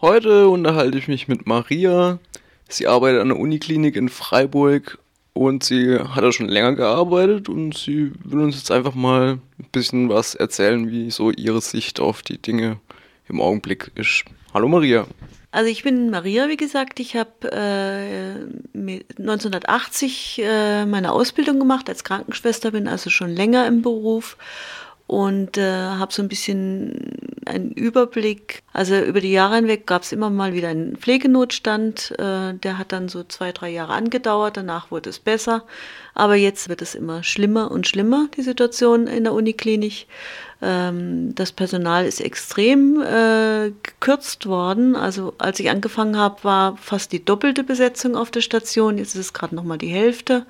Heute unterhalte ich mich mit Maria. Sie arbeitet an der Uniklinik in Freiburg und sie hat da schon länger gearbeitet und sie will uns jetzt einfach mal ein bisschen was erzählen, wie so ihre Sicht auf die Dinge im Augenblick ist. Hallo Maria. Also ich bin Maria, wie gesagt. Ich habe äh, 1980 äh, meine Ausbildung gemacht als Krankenschwester, bin also schon länger im Beruf und äh, habe so ein bisschen einen Überblick. Also über die Jahre hinweg gab es immer mal wieder einen Pflegenotstand. Äh, der hat dann so zwei, drei Jahre angedauert. Danach wurde es besser. Aber jetzt wird es immer schlimmer und schlimmer, die Situation in der Uniklinik. Ähm, das Personal ist extrem äh, gekürzt worden. Also als ich angefangen habe, war fast die doppelte Besetzung auf der Station. Jetzt ist es gerade noch mal die Hälfte.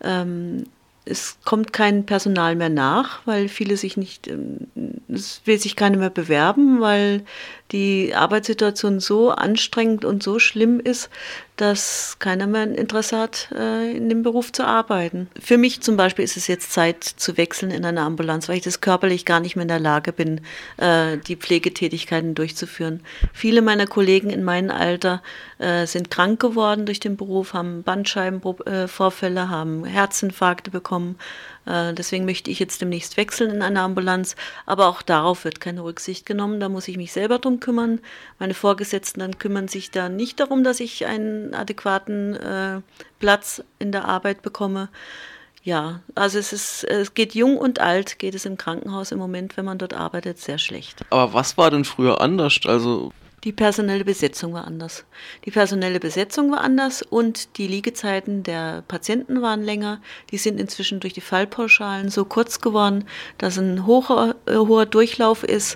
Ähm, es kommt kein Personal mehr nach, weil viele sich nicht, ähm, es will sich keiner mehr bewerben, weil die Arbeitssituation so anstrengend und so schlimm ist, dass keiner mehr ein Interesse hat, äh, in dem Beruf zu arbeiten. Für mich zum Beispiel ist es jetzt Zeit zu wechseln in eine Ambulanz, weil ich das körperlich gar nicht mehr in der Lage bin, äh, die Pflegetätigkeiten durchzuführen. Viele meiner Kollegen in meinem Alter äh, sind krank geworden durch den Beruf, haben Bandscheibenvorfälle, haben Herzinfarkte bekommen, deswegen möchte ich jetzt demnächst wechseln in eine Ambulanz. Aber auch darauf wird keine Rücksicht genommen. Da muss ich mich selber drum kümmern. Meine Vorgesetzten dann kümmern sich da nicht darum, dass ich einen adäquaten äh, Platz in der Arbeit bekomme. Ja, also es ist, es geht jung und alt, geht es im Krankenhaus im Moment, wenn man dort arbeitet, sehr schlecht. Aber was war denn früher anders? Also die personelle Besetzung war anders. Die personelle Besetzung war anders und die Liegezeiten der Patienten waren länger. Die sind inzwischen durch die Fallpauschalen so kurz geworden, dass ein hoher, äh, hoher Durchlauf ist.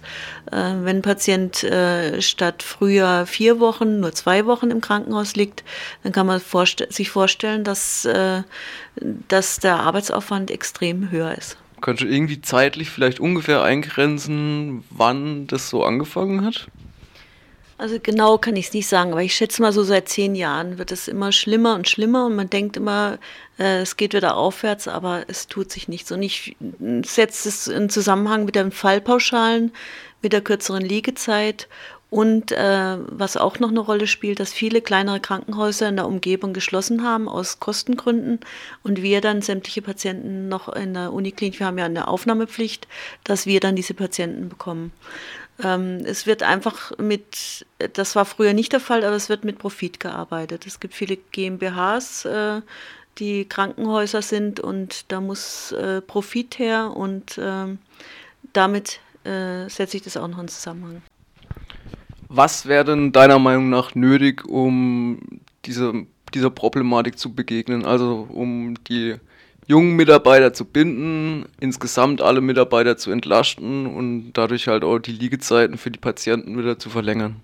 Äh, wenn ein Patient äh, statt früher vier Wochen nur zwei Wochen im Krankenhaus liegt, dann kann man vorst sich vorstellen, dass, dass der Arbeitsaufwand extrem höher ist. Könntest du irgendwie zeitlich vielleicht ungefähr eingrenzen, wann das so angefangen hat? Also genau kann ich es nicht sagen, aber ich schätze mal so seit zehn Jahren wird es immer schlimmer und schlimmer und man denkt immer, äh, es geht wieder aufwärts, aber es tut sich nichts. Und ich setze es in Zusammenhang mit den Fallpauschalen, mit der kürzeren Liegezeit und äh, was auch noch eine Rolle spielt, dass viele kleinere Krankenhäuser in der Umgebung geschlossen haben aus Kostengründen und wir dann sämtliche Patienten noch in der Uniklinik, wir haben ja eine Aufnahmepflicht, dass wir dann diese Patienten bekommen. Ähm, es wird einfach mit, das war früher nicht der Fall, aber es wird mit Profit gearbeitet. Es gibt viele GmbHs, äh, die Krankenhäuser sind und da muss äh, Profit her und ähm, damit äh, setze ich das auch noch in Zusammenhang. Was wäre denn deiner Meinung nach nötig, um diese, dieser Problematik zu begegnen? Also um die jungen Mitarbeiter zu binden, insgesamt alle Mitarbeiter zu entlasten und dadurch halt auch die Liegezeiten für die Patienten wieder zu verlängern?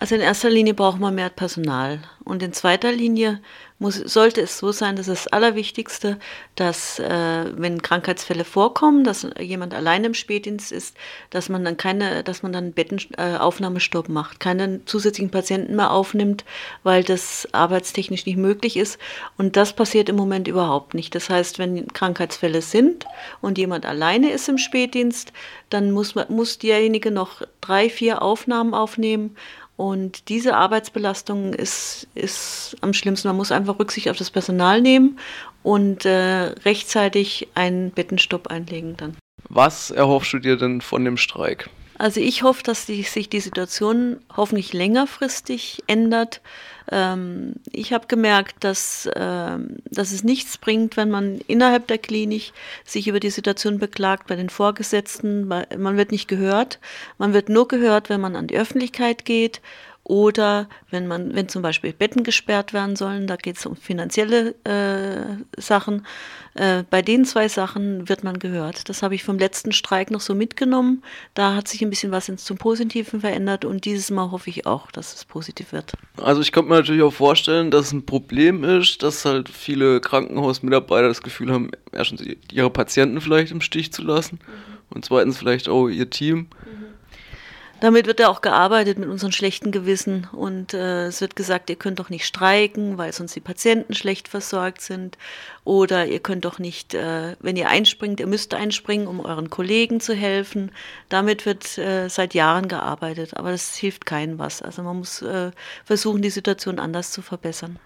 Also in erster Linie braucht man mehr Personal und in zweiter Linie muss, sollte es so sein, dass das Allerwichtigste, dass äh, wenn Krankheitsfälle vorkommen, dass jemand allein im Spätdienst ist, dass man dann keine, dass man dann Bettenaufnahmestopp äh, macht, keine zusätzlichen Patienten mehr aufnimmt, weil das arbeitstechnisch nicht möglich ist. Und das passiert im Moment überhaupt nicht. Das heißt, wenn Krankheitsfälle sind und jemand alleine ist im Spätdienst, dann muss, muss derjenige noch drei, vier Aufnahmen aufnehmen und diese Arbeitsbelastung ist, ist am schlimmsten. Man muss einfach Rücksicht auf das Personal nehmen und äh, rechtzeitig einen Bettenstopp einlegen dann. Was erhoffst du dir denn von dem Streik? Also ich hoffe, dass die, sich die Situation hoffentlich längerfristig ändert. Ähm, ich habe gemerkt, dass, ähm, dass es nichts bringt, wenn man innerhalb der Klinik sich über die Situation beklagt bei den Vorgesetzten. Man wird nicht gehört. Man wird nur gehört, wenn man an die Öffentlichkeit geht oder wenn man, wenn zum Beispiel Betten gesperrt werden sollen, da geht es um finanzielle äh, Sachen. Äh, bei den zwei Sachen wird man gehört. Das habe ich vom letzten Streik noch so mitgenommen. Da hat sich ein bisschen was ins zum Positiven verändert und dieses Mal hoffe ich auch, dass es positiv wird. Also ich könnte mir natürlich auch vorstellen, dass es ein Problem ist, dass halt viele Krankenhausmitarbeiter das Gefühl haben, erstens ihre Patienten vielleicht im Stich zu lassen mhm. und zweitens vielleicht auch ihr Team. Mhm. Damit wird ja auch gearbeitet mit unseren schlechten Gewissen und äh, es wird gesagt, ihr könnt doch nicht streiken, weil sonst die Patienten schlecht versorgt sind oder ihr könnt doch nicht, äh, wenn ihr einspringt, ihr müsst einspringen, um euren Kollegen zu helfen. Damit wird äh, seit Jahren gearbeitet, aber das hilft keinem was. Also man muss äh, versuchen, die Situation anders zu verbessern.